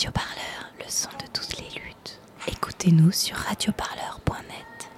Radio Parleur, le son de toutes les luttes. Écoutez-nous sur radioparleur.net.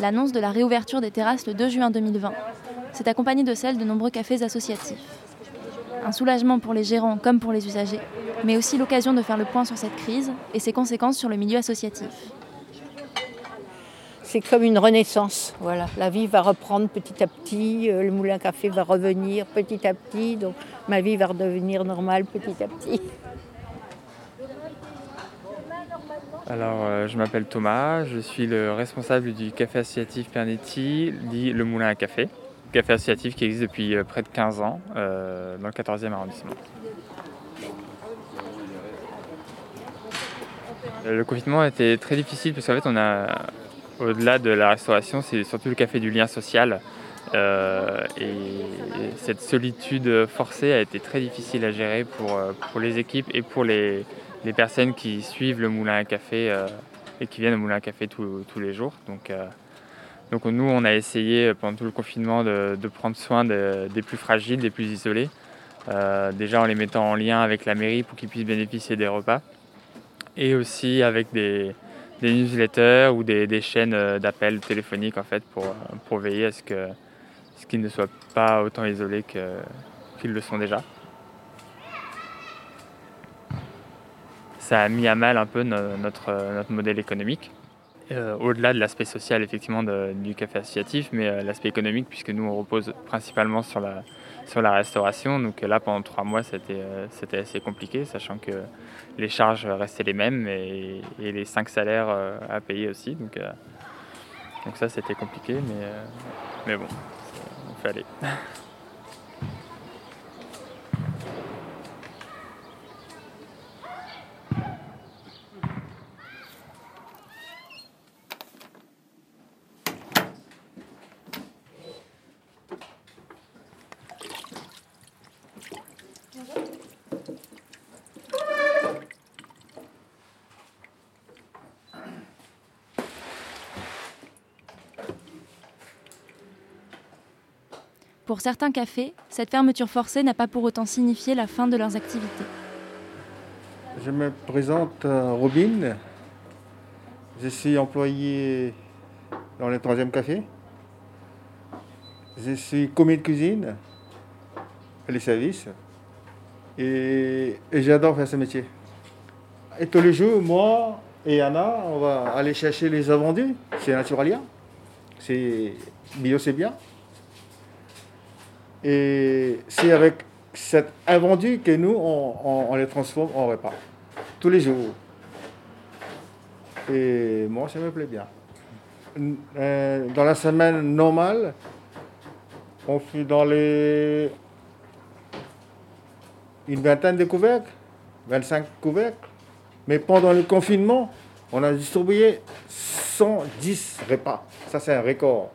L'annonce de la réouverture des terrasses le 2 juin 2020 s'est accompagnée de celle de nombreux cafés associatifs. Un soulagement pour les gérants comme pour les usagers, mais aussi l'occasion de faire le point sur cette crise et ses conséquences sur le milieu associatif. C'est comme une renaissance. Voilà, la vie va reprendre petit à petit, euh, le moulin à café va revenir petit à petit, donc ma vie va redevenir normale petit à petit. Alors, euh, je m'appelle Thomas, je suis le responsable du café associatif Pernetti, dit le Moulin à Café. Café associatif qui existe depuis euh, près de 15 ans euh, dans le 14e arrondissement. Le confinement a été très difficile parce qu'en fait, on a, au-delà de la restauration, c'est surtout le café du lien social. Euh, et cette solitude forcée a été très difficile à gérer pour, euh, pour les équipes et pour les, les personnes qui suivent le moulin à café euh, et qui viennent au moulin à café tous- les jours. Donc, euh, donc nous, on a essayé euh, pendant tout le confinement de, prendre soin de- des plus fragiles, des plus isolés. Euh, déjà en les mettant en lien avec la mairie pour qu'ils puissent bénéficier des repas. Et aussi avec des, newsletters ou des, des chaînes euh, d'appels téléphoniques en fait pour, pour veiller à ce que ce qu'ils ne soient pas autant isolés qu'ils le sont déjà. Ça a mis à mal un peu no- notre, notre modèle économique. Euh, au-delà de l'aspect social effectivement du café associatif, mais euh, l'aspect économique puisque nous on repose principalement sur la, sur la restauration. Donc euh, là pendant trois mois c'était assez compliqué, sachant que les charges restaient les mêmes et, les cinq salaires à payer aussi. Donc, donc ça c'était compliqué, mais, mais bon, on fait aller. Pour certains cafés, cette fermeture forcée n'a pas pour autant signifié la fin de leurs activités. Je me présente Robin. Je suis employé dans le troisième café. Je suis commis de cuisine les services. Et, et j'adore faire ce métier. Et tous les jours, moi et Anna, on va aller chercher les invendus. C'est Naturalia. C'est bio, c'est bien. Et c'est avec cet invendu que nous, on, les transforme en repas. Tous les jours. Et moi, ça me plaît bien. Euh, Dans la semaine normale, on fait dans les... une vingtaine de couvercles, 25 couvercles. Mais pendant le confinement, on a distribué 110 repas. Ça, c'est un record.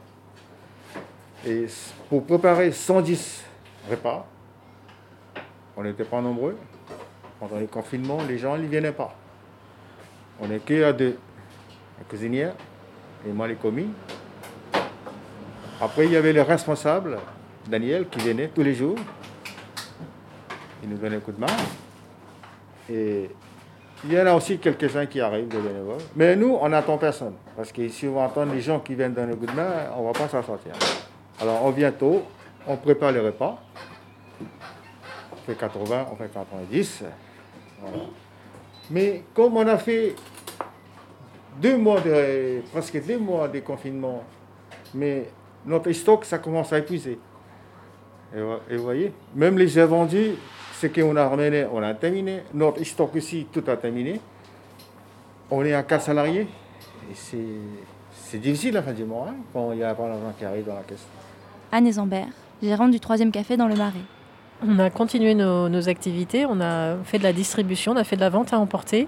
Et pour préparer 110 repas, on n'était pas nombreux. Pendant les confinements, les gens ne venaient pas. On est que à deux. La cuisinière et moi les commis. Après, il y avait le responsable, Daniel, qui venait tous les jours. Il nous donnait un coup de main. Et il y en a aussi quelques-uns qui arrivent de bénévoles. Mais nous, on n'attend personne. Parce que si on attendre les gens qui viennent donner un coup de main, on ne va pas s'en sortir. Alors, on vient tôt, on prépare les repas. On fait 80, on fait 90. Voilà. Mais comme on a fait deux mois de, presque deux mois de confinement, mais notre stock, ça commence à épuiser. Et, vo- et vous voyez, même les invendus, ce qu'on a ramené, on a terminé. Notre stock ici, tout a terminé. On est à quatre salariés. Et c'est, difficile la fin du mois, hein, quand il n'y a pas d'argent qui arrive dans la caisse. Anne Zambert, gérante du troisième café dans le Marais. On a continué nos, activités, on a fait de la distribution, on a fait de la vente à emporter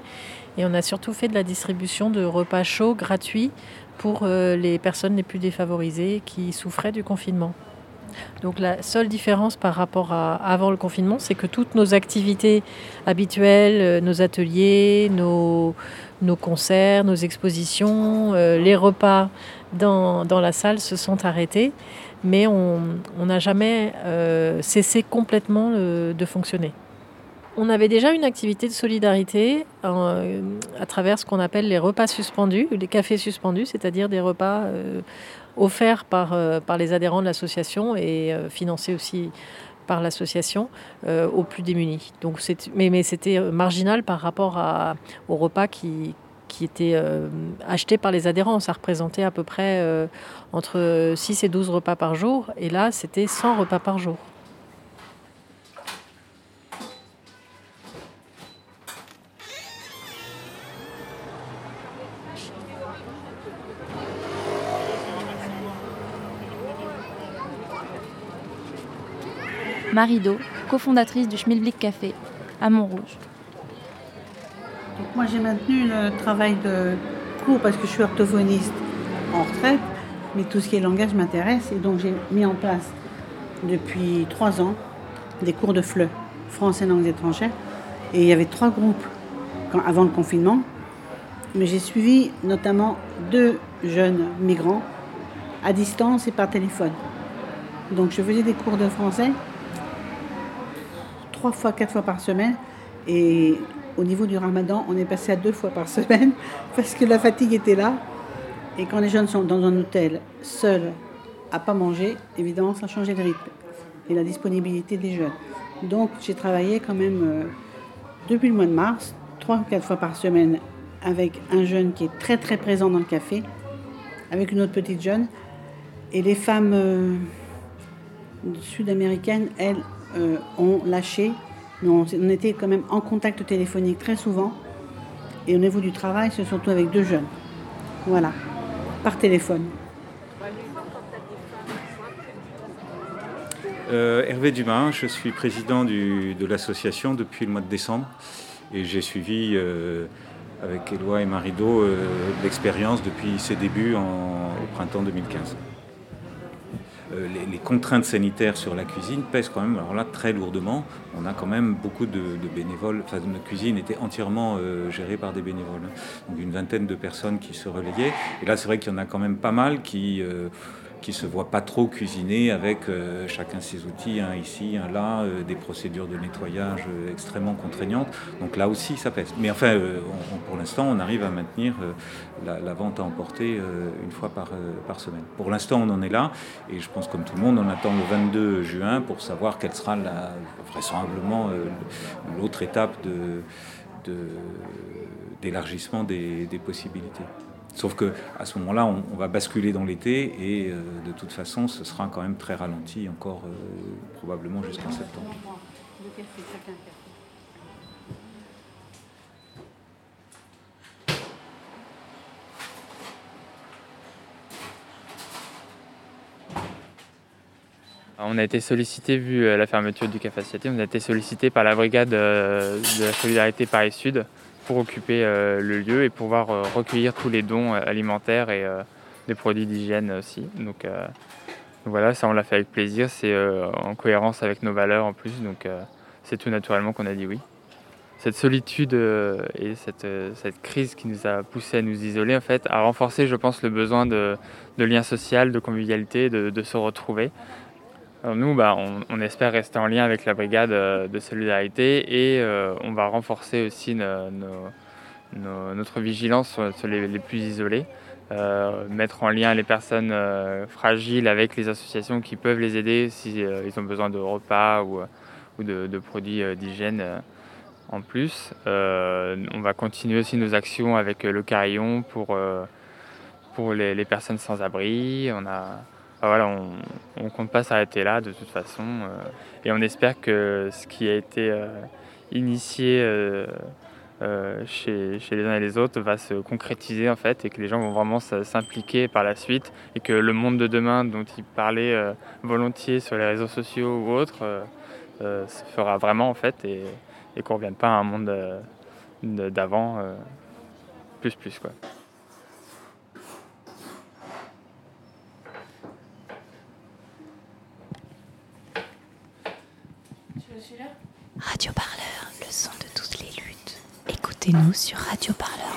et on a surtout fait de la distribution de repas chauds gratuits pour euh, les personnes les plus défavorisées qui souffraient du confinement. Donc la seule différence par rapport à avant le confinement, c'est que toutes nos activités habituelles, euh, nos ateliers, nos, concerts, nos expositions, euh, les repas dans, la salle se sont arrêtés, mais on n'a jamais euh, cessé complètement euh, de fonctionner. On avait déjà une activité de solidarité à travers ce qu'on appelle les repas suspendus, les cafés suspendus, c'est-à-dire des repas euh, offerts par, par les adhérents de l'association et financés aussi par l'association aux plus démunis. Donc mais, mais c'était marginal par rapport aux repas qui, qui étaient euh, achetés par les adhérents. Ça représentait à peu près euh, entre 6 et 12 repas par jour. Et là, c'était 100 repas par jour. Marie Do, cofondatrice du Schmilblick Café à Montrouge. Moi j'ai maintenu le travail de cours parce que je suis orthophoniste en retraite, mais tout ce qui est langage m'intéresse et donc j'ai mis en place depuis trois ans des cours de FLE, français langues étrangères, et il y avait trois groupes avant le confinement, mais j'ai suivi notamment deux jeunes migrants à distance et par téléphone. Donc je faisais des cours de français trois fois, quatre fois par semaine. Et au niveau du ramadan, on est passé à deux fois par semaine parce que la fatigue était là. Et quand les jeunes sont dans un hôtel, seuls, à pas manger, évidemment, ça changeait le rythme et la disponibilité des jeunes. Donc j'ai travaillé quand même euh, depuis le mois de mars, trois ou quatre fois par semaine, avec un jeune qui est très très présent dans le café, avec une autre petite jeune. Et les femmes euh, sud-américaines, elles, euh, ont lâché, on, était quand même en contact téléphonique très souvent. Et au niveau du travail, c'est surtout avec deux jeunes. Voilà, par téléphone. Euh, Hervé Dumas, je suis président de l'association depuis le mois de décembre et j'ai suivi euh, avec Éloi et Marido euh, l'expérience depuis ses débuts en, au printemps 2015. Euh, les, contraintes sanitaires sur la cuisine pèsent quand même, alors là, très lourdement. On a quand même beaucoup de, bénévoles. Enfin, notre cuisine était entièrement euh, gérée par des bénévoles. Donc, une vingtaine de personnes qui se relayaient. Et là, c'est vrai qu'il y en a quand même pas mal qui euh, qui se voient pas trop cuisiner avec euh, chacun ses outils, un ici, un là, euh, des procédures de nettoyage euh, extrêmement contraignantes. Donc là aussi, ça pèse. Mais enfin, pour l'instant, on arrive à maintenir la, vente à emporter une fois par, semaine. Pour l'instant, on en est là, et je pense comme tout le monde, on attend le 22 juin pour savoir quelle sera la, vraisemblablement l'autre étape de, d'élargissement de, des, des possibilités. Sauf qu'à ce moment-là, on, va basculer dans l'été et euh, de toute façon, ce sera quand même très ralenti encore euh, probablement jusqu'en septembre. On a été sollicité, vu la fermeture du Café on a été sollicité par la brigade euh, de la solidarité Paris Sud pour occuper euh, le lieu et pouvoir euh, recueillir tous les dons euh, alimentaires et des produits d'hygiène aussi. Donc, voilà, ça on l'a fait avec plaisir, c'est en cohérence avec nos valeurs en plus, donc c'est tout naturellement qu'on a dit oui. Cette solitude et cette, cette, crise qui nous a poussé à nous isoler en fait a renforcé je pense le besoin de, de lien social, de convivialité, de, de se retrouver. Nous, bah, on, espère rester en lien avec la brigade euh, de solidarité et euh, on va renforcer aussi no, no, no, notre vigilance sur, les, plus isolés, euh, mettre en lien les personnes fragiles avec les associations qui peuvent les aider si euh, ils ont besoin de repas ou, de, produits d'hygiène en plus. on va continuer aussi nos actions avec le carillon pour, pour les, les personnes sans abri. On a voilà, on ne compte pas s'arrêter là de toute façon. Euh, et on espère que ce qui a été euh, initié euh, chez, chez, les uns et les autres va se concrétiser en fait et que les gens vont vraiment s'impliquer par la suite et que le monde de demain dont ils parlaient volontiers sur les réseaux sociaux ou autres se fera vraiment en fait et, et qu'on ne revienne pas à un monde d'avant plus plus quoi. Radio Parleur, le son de toutes les luttes. Écoutez-nous sur Radio Parleur.